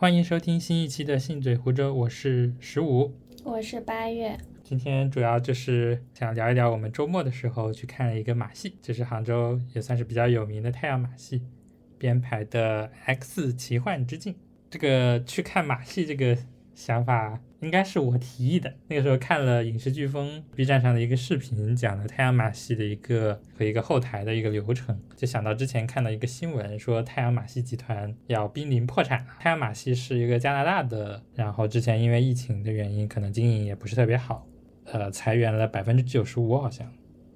欢迎收听新一期的《信嘴湖州》，我是十五，我是八月。今天主要就是想聊一聊我们周末的时候去看了一个马戏，这是杭州也算是比较有名的太阳马戏编排的《X 奇幻之境》。这个去看马戏这个想法。应该是我提议的。那个时候看了影视飓风 B 站上的一个视频，讲了太阳马戏的一个和一个后台的一个流程，就想到之前看到一个新闻，说太阳马戏集团要濒临破产了。太阳马戏是一个加拿大的，然后之前因为疫情的原因，可能经营也不是特别好，呃，裁员了百分之九十五，好像。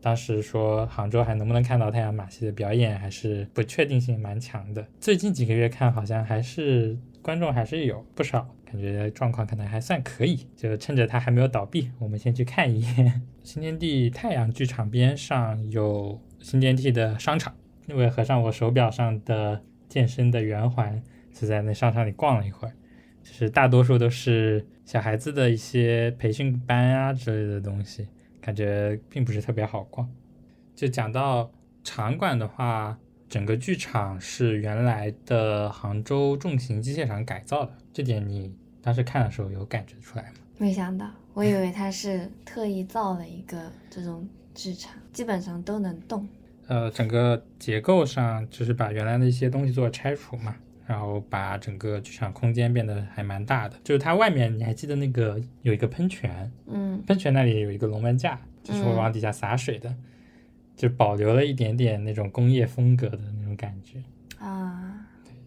当时说杭州还能不能看到太阳马戏的表演，还是不确定性蛮强的。最近几个月看，好像还是观众还是有不少。感觉状况可能还算可以，就趁着它还没有倒闭，我们先去看一眼。新天地太阳剧场边上有新天地的商场，因为合上我手表上的健身的圆环，就在那商场里逛了一会儿。就是大多数都是小孩子的一些培训班啊之类的东西，感觉并不是特别好逛。就讲到场馆的话。整个剧场是原来的杭州重型机械厂改造的，这点你当时看的时候有感觉出来吗？没想到，我以为他是特意造了一个这种剧场，基本上都能动。呃，整个结构上就是把原来的一些东西做拆除嘛，然后把整个剧场空间变得还蛮大的。就是它外面你还记得那个有一个喷泉，嗯，喷泉那里有一个龙门架，就是会往底下洒水的。就保留了一点点那种工业风格的那种感觉啊。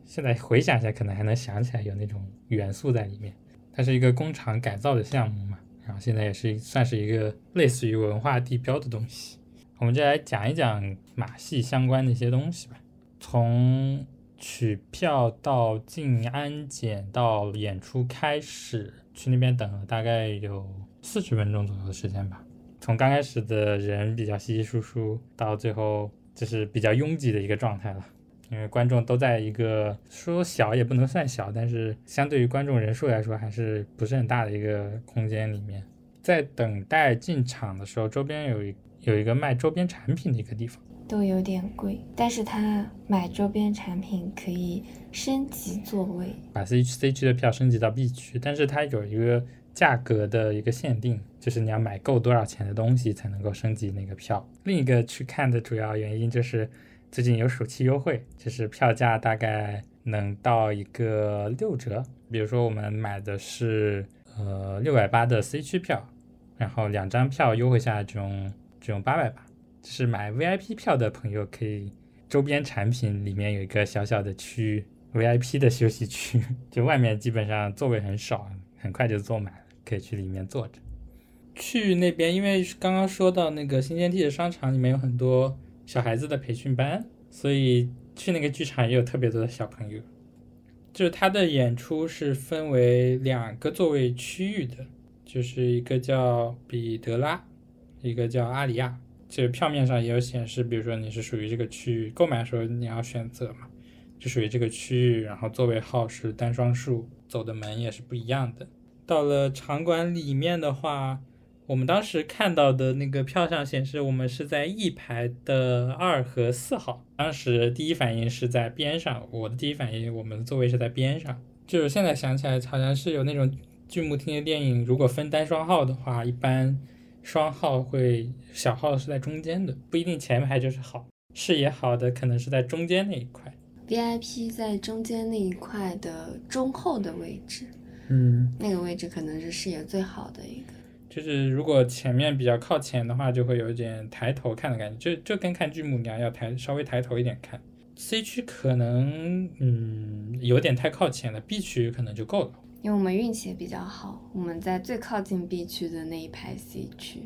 现在回想起来，可能还能想起来有那种元素在里面。它是一个工厂改造的项目嘛，然后现在也是算是一个类似于文化地标的东西。我们就来讲一讲马戏相关的一些东西吧。从取票到进安检到演出开始，去那边等了大概有四十分钟左右的时间吧。从刚开始的人比较稀稀疏疏，到最后就是比较拥挤的一个状态了，因为观众都在一个说小也不能算小，但是相对于观众人数来说还是不是很大的一个空间里面。在等待进场的时候，周边有一有一个卖周边产品的一个地方，都有点贵，但是他买周边产品可以升级座位，把 C C 区的票升级到 B 区，但是它有一个。价格的一个限定，就是你要买够多少钱的东西才能够升级那个票。另一个去看的主要原因就是最近有暑期优惠，就是票价大概能到一个六折。比如说我们买的是呃六百八的 C 区票，然后两张票优惠下来只用只用八百八。就是买 VIP 票的朋友可以，周边产品里面有一个小小的区 VIP 的休息区，就外面基本上座位很少，很快就坐满了。可以去里面坐着，去那边，因为刚刚说到那个新天地的商场里面有很多小孩子的培训班，所以去那个剧场也有特别多的小朋友。就是他的演出是分为两个座位区域的，就是一个叫彼得拉，一个叫阿里亚。就是票面上也有显示，比如说你是属于这个区域，购买的时候你要选择嘛，就属于这个区域，然后座位号是单双数，走的门也是不一样的。到了场馆里面的话，我们当时看到的那个票上显示，我们是在一排的二和四号。当时第一反应是在边上，我的第一反应，我们的座位是在边上。就是现在想起来，好像是有那种剧目厅的电影，如果分单双号的话，一般双号会小号是在中间的，不一定前排就是好。视野好的可能是在中间那一块，VIP 在中间那一块的中后的位置。嗯，那个位置可能是视野最好的一个。就是如果前面比较靠前的话，就会有一点抬头看的感觉，就就跟看剧目一样，要抬稍微抬头一点看。C 区可能嗯有点太靠前了，B 区可能就够了。因为我们运气也比较好，我们在最靠近 B 区的那一排 C 区，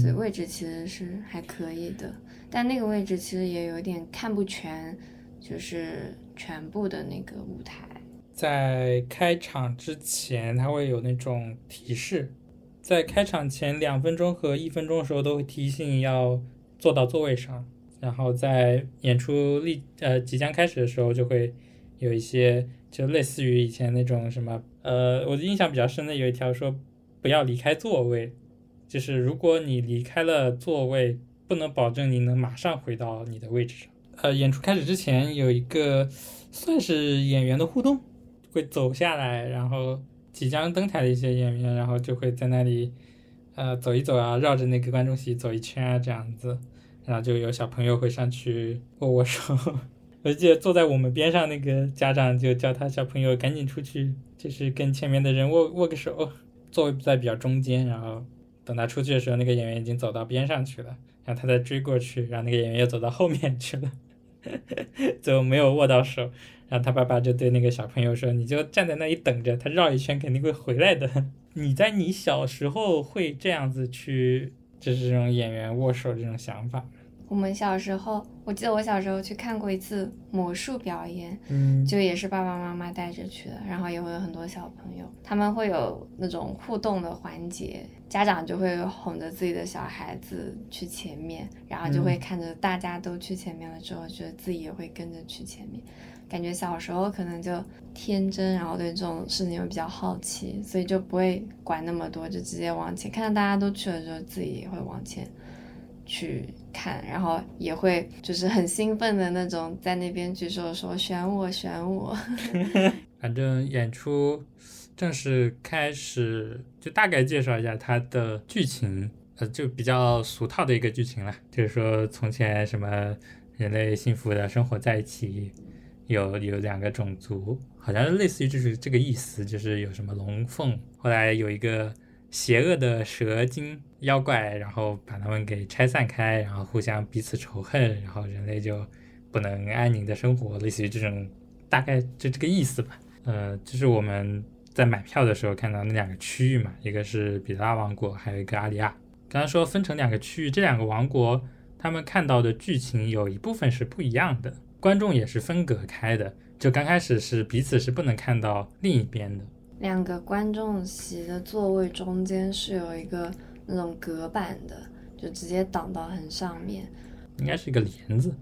所以位置其实是还可以的。但那个位置其实也有点看不全，就是全部的那个舞台。在开场之前，它会有那种提示，在开场前两分钟和一分钟的时候都会提醒要坐到座位上，然后在演出立呃即将开始的时候就会有一些就类似于以前那种什么呃，我的印象比较深的有一条说不要离开座位，就是如果你离开了座位，不能保证你能马上回到你的位置上。呃，演出开始之前有一个算是演员的互动。会走下来，然后即将登台的一些演员，然后就会在那里，呃，走一走啊，绕着那个观众席走一圈啊，这样子，然后就有小朋友会上去握握手。我记得坐在我们边上那个家长就叫他小朋友赶紧出去，就是跟前面的人握握个手，座位在比较中间，然后等他出去的时候，那个演员已经走到边上去了，然后他再追过去，然后那个演员又走到后面去了，就没有握到手。然后他爸爸就对那个小朋友说：“你就站在那里等着，他绕一圈肯定会回来的。”你在你小时候会这样子去，就是这种演员握手这种想法。我们小时候，我记得我小时候去看过一次魔术表演，嗯，就也是爸爸妈妈带着去的，然后也会有很多小朋友，他们会有那种互动的环节，家长就会哄着自己的小孩子去前面，然后就会看着大家都去前面了之后，觉得自己也会跟着去前面，感觉小时候可能就天真，然后对这种事情又比较好奇，所以就不会管那么多，就直接往前，看到大家都去了之后，自己也会往前。去看，然后也会就是很兴奋的那种，在那边举手说选我选我。反正演出正式开始，就大概介绍一下它的剧情，呃，就比较俗套的一个剧情了，就是说从前什么人类幸福的生活在一起，有有两个种族，好像类似于就是这个意思，就是有什么龙凤，后来有一个邪恶的蛇精。妖怪，然后把他们给拆散开，然后互相彼此仇恨，然后人类就不能安宁的生活，类似于这种，大概就这个意思吧。呃，就是我们在买票的时候看到那两个区域嘛，一个是比拉王国，还有一个阿里亚。刚刚说分成两个区域，这两个王国他们看到的剧情有一部分是不一样的，观众也是分隔开的，就刚开始是彼此是不能看到另一边的。两个观众席的座位中间是有一个。那种隔板的，就直接挡到很上面，应该是一个帘子。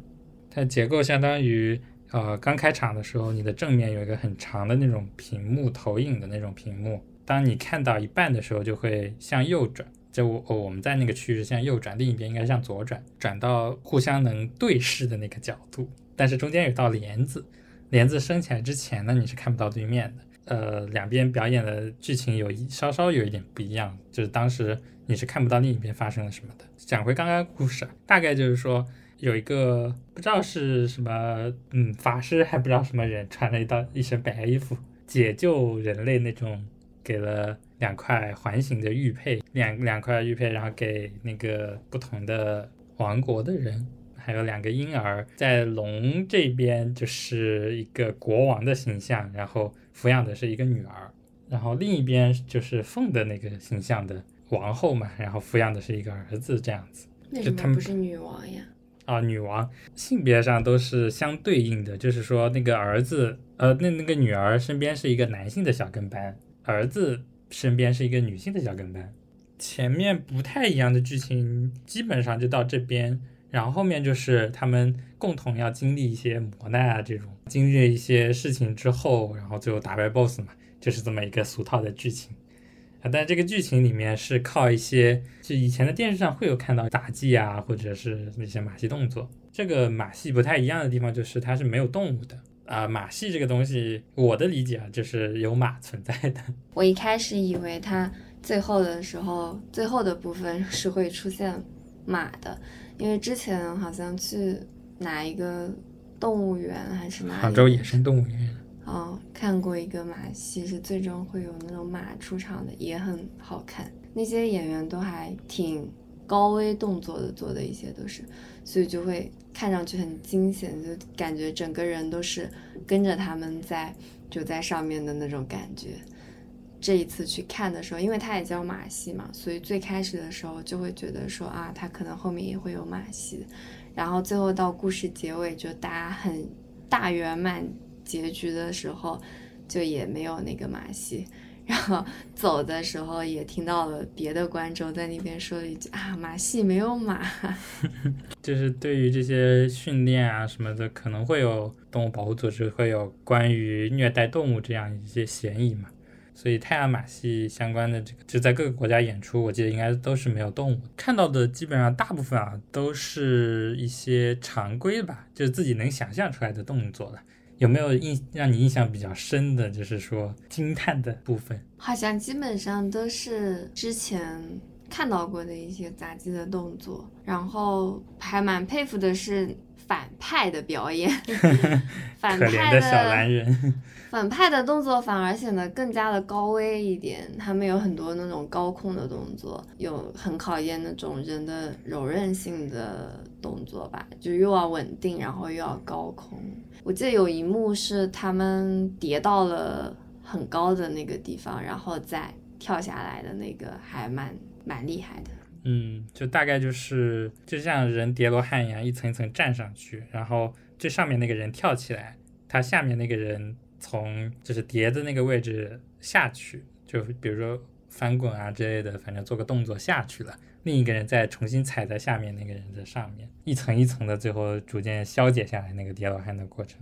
它结构相当于，呃，刚开场的时候，你的正面有一个很长的那种屏幕投影的那种屏幕，当你看到一半的时候，就会向右转。就我我们在那个区域是向右转，另一边应该向左转，转到互相能对视的那个角度。但是中间有道帘子，帘子升起来之前呢，你是看不到对面的。呃，两边表演的剧情有一稍稍有一点不一样，就是当时。你是看不到另一边发生了什么的。讲回刚刚故事，大概就是说有一个不知道是什么，嗯，法师还不知道什么人，穿了一道一身白衣服，解救人类那种，给了两块环形的玉佩，两两块玉佩，然后给那个不同的王国的人，还有两个婴儿，在龙这边就是一个国王的形象，然后抚养的是一个女儿，然后另一边就是凤的那个形象的。王后嘛，然后抚养的是一个儿子，这样子。那什么不是女王呀？啊，女王性别上都是相对应的，就是说那个儿子，呃，那那个女儿身边是一个男性的小跟班，儿子身边是一个女性的小跟班。前面不太一样的剧情，基本上就到这边，然后后面就是他们共同要经历一些磨难啊，这种经历一些事情之后，然后最后打败 BOSS 嘛，就是这么一个俗套的剧情啊。但这个剧情里面是靠一些，就以前的电视上会有看到杂技啊，或者是那些马戏动作。这个马戏不太一样的地方就是它是没有动物的啊。马戏这个东西，我的理解啊，就是有马存在的。我一开始以为它最后的时候，最后的部分是会出现马的，因为之前好像去哪一个动物园还是哪？杭州野生动物园。哦，看过一个马戏，是最终会有那种马出场的，也很好看。那些演员都还挺高危动作的，做的一些都是，所以就会看上去很惊险，就感觉整个人都是跟着他们在就在上面的那种感觉。这一次去看的时候，因为它也叫马戏嘛，所以最开始的时候就会觉得说啊，它可能后面也会有马戏，然后最后到故事结尾就大家很大圆满。结局的时候，就也没有那个马戏，然后走的时候也听到了别的观众在那边说了一句啊，马戏没有马。就是对于这些训练啊什么的，可能会有动物保护组织会有关于虐待动物这样一些嫌疑嘛，所以太阳马戏相关的这个就在各个国家演出，我记得应该都是没有动物，看到的基本上大部分啊都是一些常规吧，就是自己能想象出来的动作了。有没有印让你印象比较深的，就是说惊叹的部分？好像基本上都是之前看到过的一些杂技的动作，然后还蛮佩服的是反派的表演，反派的小男人。反派的动作反而显得更加的高危一点，他们有很多那种高空的动作，有很考验那种人的柔韧性的动作吧，就又要稳定，然后又要高空。我记得有一幕是他们跌到了很高的那个地方，然后再跳下来的那个，还蛮蛮厉害的。嗯，就大概就是就像人叠罗汉一样，一层一层站上去，然后最上面那个人跳起来，他下面那个人。从就是叠的那个位置下去，就比如说翻滚啊之类的，反正做个动作下去了，另一个人再重新踩在下面那个人的上面，一层一层的，最后逐渐消解下来那个叠罗汉的过程，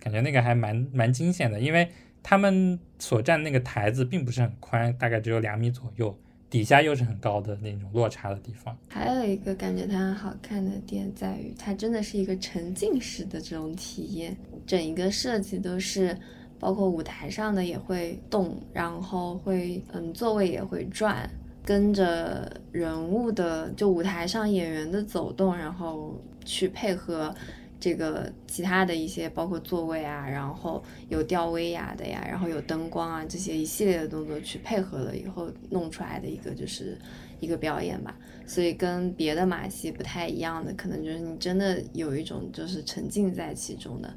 感觉那个还蛮蛮惊险的，因为他们所站那个台子并不是很宽，大概只有两米左右。底下又是很高的那种落差的地方，还有一个感觉它很好看的点在于，它真的是一个沉浸式的这种体验，整一个设计都是，包括舞台上的也会动，然后会嗯座位也会转，跟着人物的就舞台上演员的走动，然后去配合。这个其他的一些包括座位啊，然后有吊威亚的呀，然后有灯光啊，这些一系列的动作去配合了以后弄出来的一个就是一个表演吧。所以跟别的马戏不太一样的，可能就是你真的有一种就是沉浸在其中的。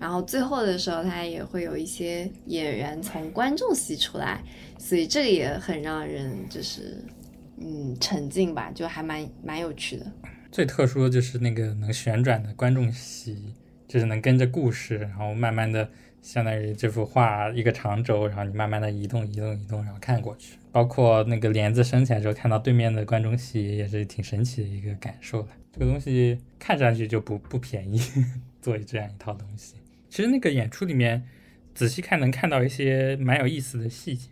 然后最后的时候，他也会有一些演员从观众席出来，所以这个也很让人就是嗯沉浸吧，就还蛮蛮有趣的。最特殊的就是那个能旋转的观众席，就是能跟着故事，然后慢慢的，相当于这幅画一个长轴，然后你慢慢的移动、移动、移动，然后看过去。包括那个帘子升起来之后，看到对面的观众席，也是挺神奇的一个感受的。这个东西看上去就不不便宜，做这样一套东西。其实那个演出里面，仔细看能看到一些蛮有意思的细节。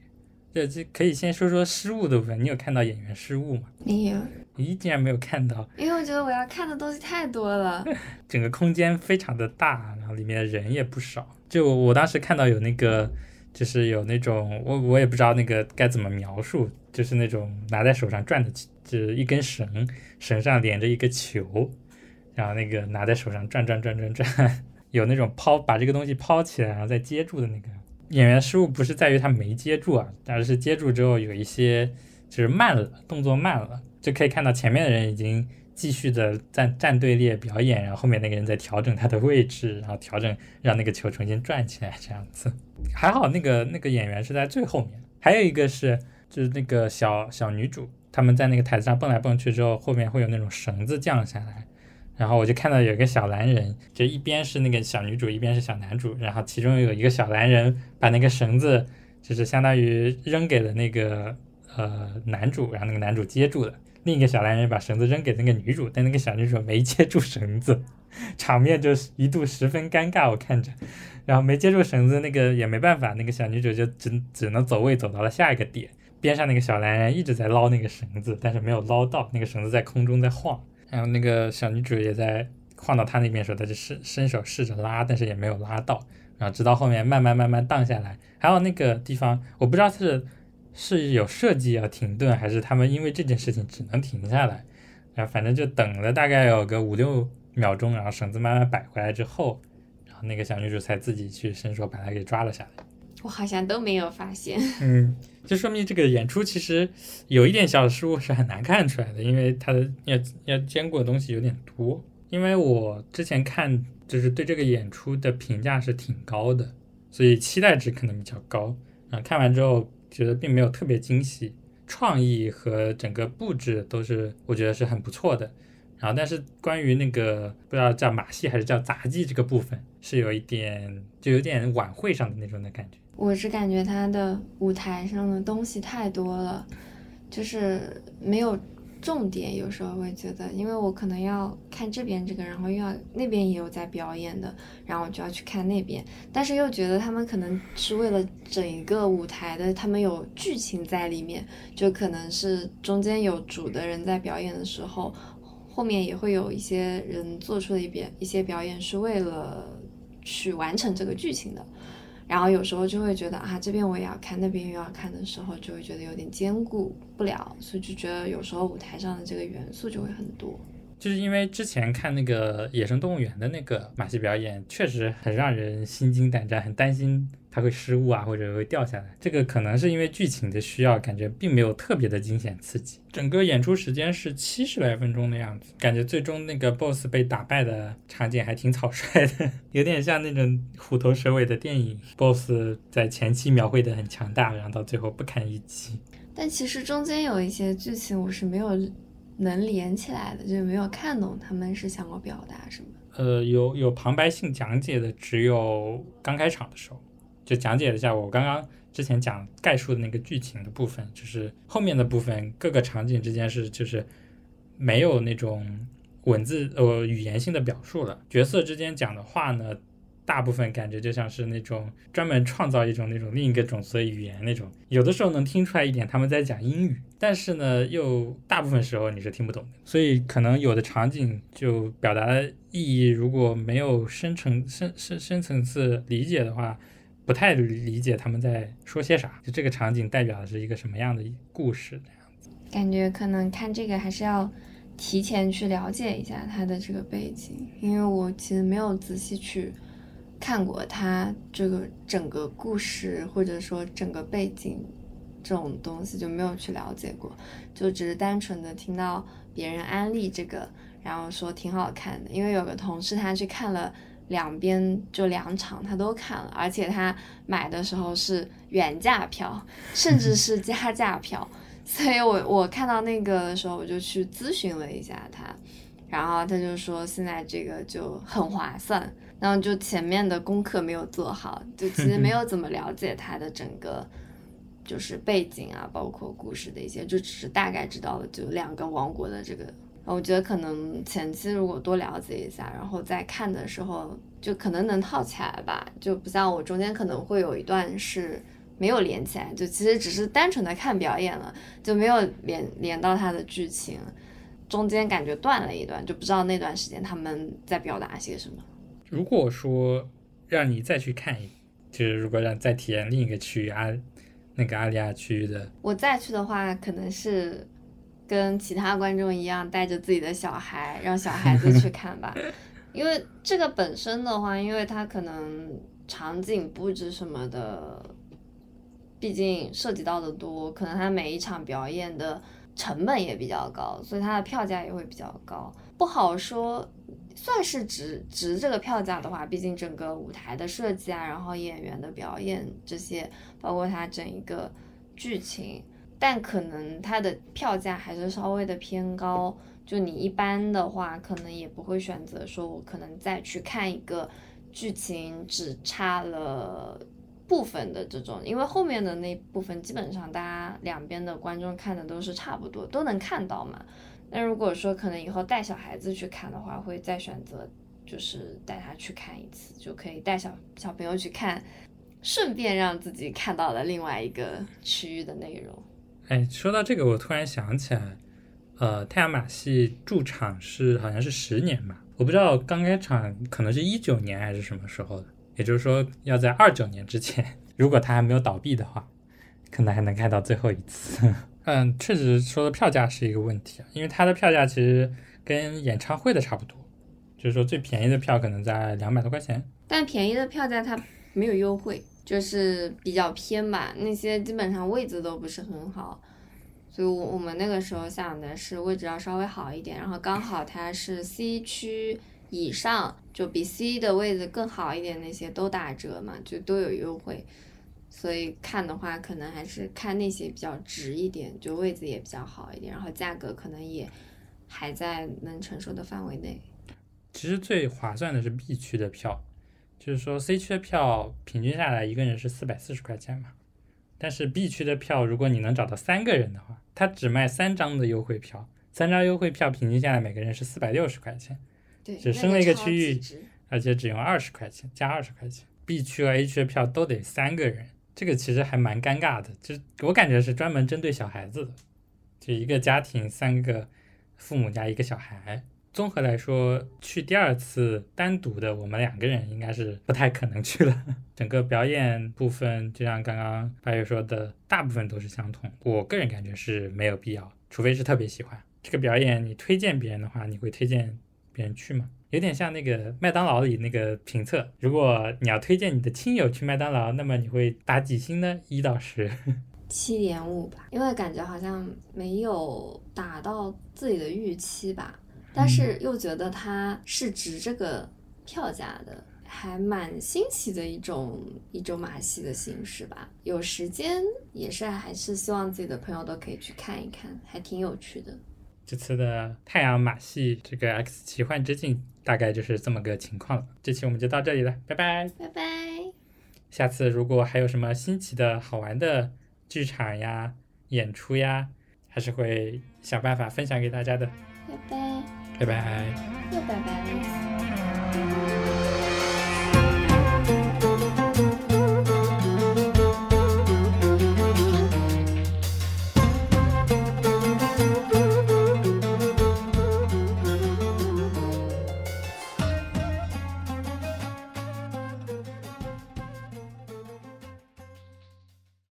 这这可以先说说失误的部分，你有看到演员失误吗？没有。咦，竟然没有看到？因为我觉得我要看的东西太多了。整个空间非常的大，然后里面的人也不少。就我当时看到有那个，就是有那种，我我也不知道那个该怎么描述，就是那种拿在手上转的，就是一根绳，绳上连着一个球，然后那个拿在手上转转转转转，有那种抛把这个东西抛起来然后再接住的那个。演员失误不是在于他没接住啊，而是接住之后有一些就是慢了，动作慢了，就可以看到前面的人已经继续的站站队列表演，然后后面那个人在调整他的位置，然后调整让那个球重新转起来这样子。还好那个那个演员是在最后面，还有一个是就是那个小小女主，他们在那个台子上蹦来蹦去之后，后面会有那种绳子降下来。然后我就看到有一个小蓝人，就一边是那个小女主，一边是小男主。然后其中有一个小蓝人把那个绳子，就是相当于扔给了那个呃男主，然后那个男主接住了。另一个小男人把绳子扔给那个女主，但那个小女主没接住绳子，场面就是一度十分尴尬。我看着，然后没接住绳子，那个也没办法，那个小女主就只只能走位走到了下一个点。边上那个小男人一直在捞那个绳子，但是没有捞到，那个绳子在空中在晃。然后那个小女主也在晃到他那边的时候，他就伸伸手试着拉，但是也没有拉到。然后直到后面慢慢慢慢荡下来。还有那个地方，我不知道是是有设计要停顿，还是他们因为这件事情只能停下来。然后反正就等了大概有个五六秒钟，然后绳子慢慢摆回来之后，然后那个小女主才自己去伸手把它给抓了下来。我好像都没有发现。嗯。就说明这个演出其实有一点小失误是很难看出来的，因为它的要要兼顾的东西有点多。因为我之前看就是对这个演出的评价是挺高的，所以期待值可能比较高。啊，看完之后觉得并没有特别惊喜，创意和整个布置都是我觉得是很不错的。然后但是关于那个不知道叫马戏还是叫杂技这个部分，是有一点就有点晚会上的那种的感觉。我是感觉他的舞台上的东西太多了，就是没有重点。有时候会觉得，因为我可能要看这边这个，然后又要那边也有在表演的，然后我就要去看那边。但是又觉得他们可能是为了整一个舞台的，他们有剧情在里面，就可能是中间有主的人在表演的时候，后面也会有一些人做出了一边一些表演，是为了。去完成这个剧情的。然后有时候就会觉得啊，这边我也要看，那边又要看的时候，就会觉得有点兼顾不了，所以就觉得有时候舞台上的这个元素就会很多。就是因为之前看那个野生动物园的那个马戏表演，确实很让人心惊胆战，很担心它会失误啊，或者会掉下来。这个可能是因为剧情的需要，感觉并没有特别的惊险刺激。整个演出时间是七十来分钟的样子，感觉最终那个 BOSS 被打败的场景还挺草率的，有点像那种虎头蛇尾的电影。BOSS 在前期描绘的很强大，然后到最后不堪一击。但其实中间有一些剧情我是没有。能连起来的，就是没有看懂他们是想要表达什么。呃，有有旁白性讲解的，只有刚开场的时候，就讲解了一下我刚刚之前讲概述的那个剧情的部分，就是后面的部分各个场景之间是就是没有那种文字呃语言性的表述了，角色之间讲的话呢。大部分感觉就像是那种专门创造一种那种另一个种族的语言那种，有的时候能听出来一点他们在讲英语，但是呢，又大部分时候你是听不懂的。所以可能有的场景就表达的意义如果没有深层深深深层次理解的话，不太理解他们在说些啥。就这个场景代表的是一个什么样的故事这样子？感觉可能看这个还是要提前去了解一下他的这个背景，因为我其实没有仔细去。看过他这个整个故事，或者说整个背景这种东西就没有去了解过，就只是单纯的听到别人安利这个，然后说挺好看的。因为有个同事他去看了两边就两场，他都看了，而且他买的时候是原价票，甚至是加价票，所以我我看到那个的时候，我就去咨询了一下他，然后他就说现在这个就很划算。然后就前面的功课没有做好，就其实没有怎么了解他的整个就是背景啊，包括故事的一些，就只是大概知道了就两个王国的这个。我觉得可能前期如果多了解一下，然后再看的时候就可能能套起来吧，就不像我中间可能会有一段是没有连起来，就其实只是单纯的看表演了，就没有连连到他的剧情，中间感觉断了一段，就不知道那段时间他们在表达些什么。如果说让你再去看一，就是如果让再体验另一个区域阿那个阿利亚区域的，我再去的话，可能是跟其他观众一样，带着自己的小孩，让小孩子去看吧。因为这个本身的话，因为它可能场景布置什么的，毕竟涉及到的多，可能它每一场表演的成本也比较高，所以它的票价也会比较高，不好说。算是值值这个票价的话，毕竟整个舞台的设计啊，然后演员的表演这些，包括它整一个剧情，但可能它的票价还是稍微的偏高。就你一般的话，可能也不会选择说，我可能再去看一个剧情只差了部分的这种，因为后面的那部分基本上大家两边的观众看的都是差不多，都能看到嘛。那如果说可能以后带小孩子去看的话，会再选择就是带他去看一次，就可以带小小朋友去看，顺便让自己看到了另外一个区域的内容。哎，说到这个，我突然想起来，呃，太阳马戏驻场是好像是十年吧，我不知道刚开场可能是一九年还是什么时候的，也就是说要在二九年之前，如果它还没有倒闭的话，可能还能看到最后一次。嗯，确实说的票价是一个问题啊，因为它的票价其实跟演唱会的差不多，就是说最便宜的票可能在两百多块钱。但便宜的票价它没有优惠，就是比较偏吧，那些基本上位置都不是很好，所以，我我们那个时候想的是位置要稍微好一点，然后刚好它是 C 区以上，就比 C 的位置更好一点，那些都打折嘛，就都有优惠。所以看的话，可能还是看那些比较值一点，就位置也比较好一点，然后价格可能也还在能承受的范围内。其实最划算的是 B 区的票，就是说 C 区的票平均下来一个人是四百四十块钱嘛，但是 B 区的票如果你能找到三个人的话，他只卖三张的优惠票，三张优惠票平均下来每个人是四百六十块钱，对，只升了一个区域，而且只用二十块钱加二十块钱，B 区和 A 区的票都得三个人。这个其实还蛮尴尬的，就我感觉是专门针对小孩子的，就一个家庭三个父母加一个小孩。综合来说，去第二次单独的，我们两个人应该是不太可能去了。整个表演部分，就像刚刚八月说的，大部分都是相同。我个人感觉是没有必要，除非是特别喜欢这个表演。你推荐别人的话，你会推荐别人去吗？有点像那个麦当劳里那个评测，如果你要推荐你的亲友去麦当劳，那么你会打几星呢？一到十。七点五吧，因为感觉好像没有达到自己的预期吧，但是又觉得它是值这个票价的，还蛮新奇的一种一种马戏的形式吧。有时间也是还是希望自己的朋友都可以去看一看，还挺有趣的。这次的太阳马戏这个 X 奇幻之境大概就是这么个情况了。这期我们就到这里了，拜拜，拜拜。下次如果还有什么新奇的好玩的。剧场呀，演出呀，还是会想办法分享给大家的。拜拜，拜拜，又拜拜。